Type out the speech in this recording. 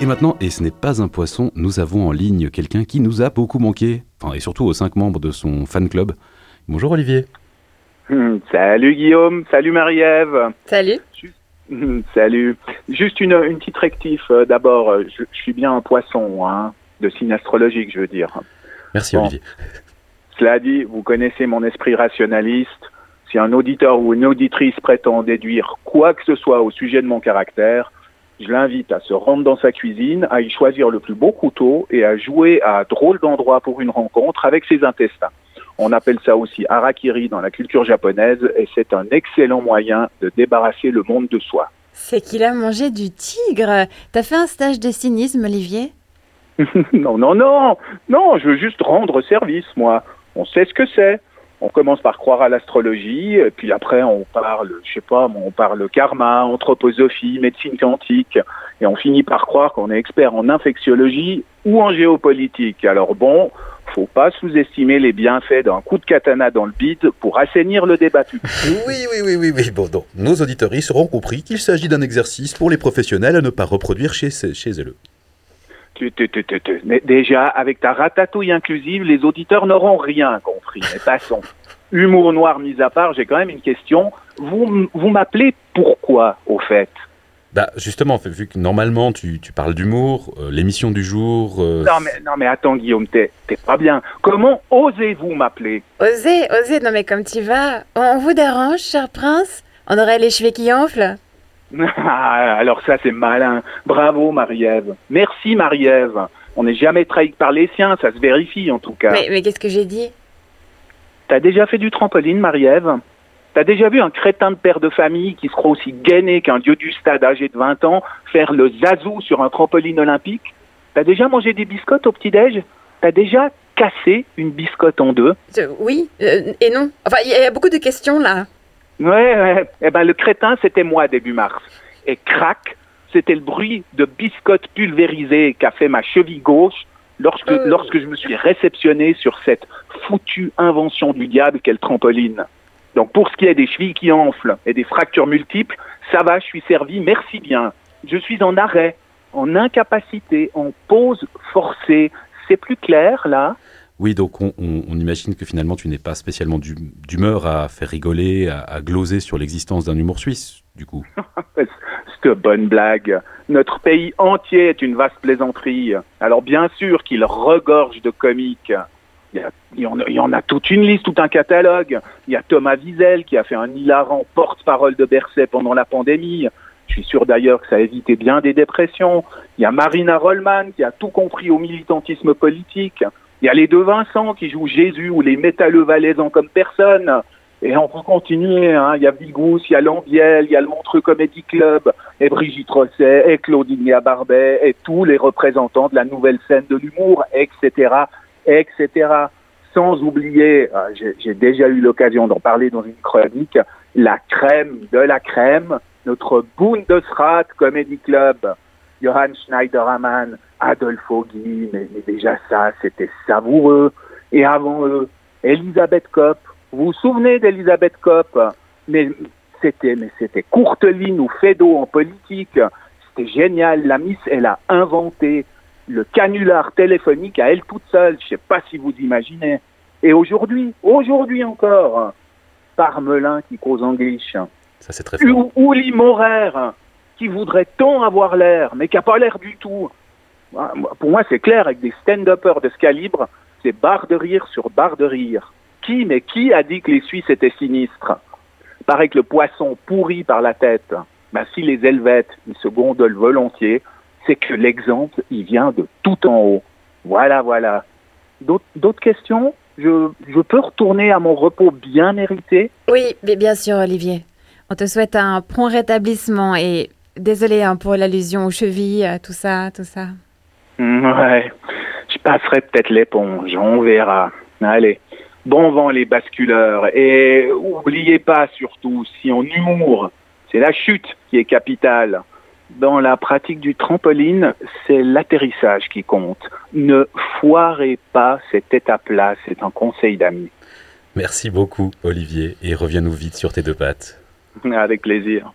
Et maintenant, et ce n'est pas un poisson, nous avons en ligne quelqu'un qui nous a beaucoup manqué, enfin, et surtout aux cinq membres de son fan club. Bonjour Olivier. Hmm, salut Guillaume, salut Marie-Ève. Salut. Hmm, salut. Juste une, une petite rectif. euh, D'abord, euh, je, je suis bien un poisson, hein, de signe astrologique, je veux dire. Merci Bon. Olivier. Cela dit, vous connaissez mon esprit rationaliste. Si un auditeur ou une auditrice prétend déduire quoi que ce soit au sujet de mon caractère, je l'invite à se rendre dans sa cuisine, à y choisir le plus beau couteau et à jouer à drôle d'endroit pour une rencontre avec ses intestins. On appelle ça aussi harakiri dans la culture japonaise et c'est un excellent moyen de débarrasser le monde de soi. C'est qu'il a mangé du tigre. T'as fait un stage de cynisme, Olivier? Non, non, non, non, je veux juste rendre service, moi. On sait ce que c'est. On commence par croire à l'astrologie, puis après on parle, je sais pas, on parle karma, anthroposophie, médecine quantique, et on finit par croire qu'on est expert en infectiologie ou en géopolitique. Alors bon, faut pas sous-estimer les bienfaits d'un coup de katana dans le bide pour assainir le débat. Oui, oui, oui, oui, oui. Bon, nos auditeurs auront compris qu'il s'agit d'un exercice pour les professionnels à ne pas reproduire chez eux. Tu, tu, tu, tu, tu. Mais déjà, avec ta ratatouille inclusive, les auditeurs n'auront rien compris. Mais passons. Humour noir mis à part, j'ai quand même une question. Vous, vous m'appelez pourquoi, au fait? Bah, justement, vu que normalement tu, tu parles d'humour, euh, l'émission du jour. euh, non mais, non mais attends Guillaume, t'es t'es pas bien. Comment osez-vous m'appeler? Osez, osez. Non mais comme tu vas. On vous dérange, cher prince? On aurait les cheveux qui enflent? Alors ça c'est malin. Bravo Marie-Ève. Merci Marie-Ève. On n'est jamais trahi par les siens, ça se vérifie en tout cas. Mais, mais qu'est-ce que j'ai dit? T'as déjà fait du trampoline, Marie-Ève? T'as déjà vu un crétin de père de famille qui se croit aussi gainé qu'un dieu du stade âgé de 20 ans faire le zazou sur un trampoline olympique? T'as déjà mangé des biscottes au petit-déj? T'as déjà cassé une biscotte en deux? Je- Oui euh, et non. Enfin, il y a beaucoup de questions là. Ouais, ouais. Eh ben, le crétin, c'était moi début mars. Et crac, c'était le bruit de biscottes pulvérisées qu'a fait ma cheville gauche lorsque, Euh. lorsque je me suis réceptionné sur cette foutue invention du diable qu'est le trampoline. Donc pour ce qui est des chevilles qui enflent et des fractures multiples, ça va, je suis servi, merci bien. Je suis en arrêt, en incapacité, en pause forcée. C'est plus clair là? Oui, donc on, imagine que finalement tu n'es pas spécialement d'humeur à faire rigoler, à, gloser sur l'existence d'un humour suisse, du coup. Cette bonne blague. Notre pays entier est une vaste plaisanterie. Alors bien sûr qu'il regorge de comiques. Il y, en a, il y en a toute une liste, tout un catalogue. Il y a Thomas Wiesel qui a fait un hilarant porte-parole de Berset pendant la pandémie. Je suis sûr d'ailleurs que ça a évité bien des dépressions. Il y a Marina Rollman qui a tout compris au militantisme politique. Il y a les deux Vincent qui jouent Jésus ou les métalleux valaisans comme personne. Et on peut continuer, hein. Il y a Vigous, il y a Lambiel, il y a le Montreux Comedy Club, et Brigitte Rosset, et Claudine Barbet, et tous les représentants de la nouvelle scène de l'humour, etc., etc. Sans oublier, euh, j'ai- j'ai déjà eu l'occasion d'en parler dans une chronique, la crème de la crème, notre Bundesrat Comedy Club, Johann Schneiderman, Adolfo Guy, mais, mais déjà ça, c'était savoureux. Et avant eux, Elisabeth Kopp. Vous vous souvenez d'Elisabeth Kopp? Mais c'était, mais c'était Courteline ou Fédo en politique. C'était génial. La Miss, elle a inventé le canular téléphonique à elle toute seule. Je sais pas si vous imaginez. Et aujourd'hui, aujourd'hui encore, Parmelin qui cause en guiche. Ça, c'est très fort. Ou- Maurer, qui voudrait tant avoir l'air, mais qui n'a pas l'air du tout? Pour moi, c'est clair, avec des stand-uppers de ce calibre, c'est barre de rire sur barre de rire. Qui, mais qui a dit que les Suisses étaient sinistres? Paraît que le poisson pourrit par la tête. Ben, si les Helvètes, ils se gondolent volontiers, c'est que l'exemple, il vient de tout en haut. Voilà, voilà. D'autres d'autres questions? Je, je peux retourner à mon repos bien mérité? Oui, mais bien sûr, Olivier. On te souhaite un prompt rétablissement et désolé hein, pour l'allusion aux chevilles, euh, tout ça, tout ça. Mm, Ouais, je passerai peut-être l'éponge, on verra. Allez, bon vent les basculeurs. Et oubliez pas surtout, si en humour, c'est la chute qui est capitale. Dans la pratique du trampoline, c'est l'atterrissage qui compte. Ne foirez pas cette étape-là, c'est un conseil d'amis. Merci beaucoup, Olivier, et reviens-nous vite sur tes deux pattes. Avec plaisir.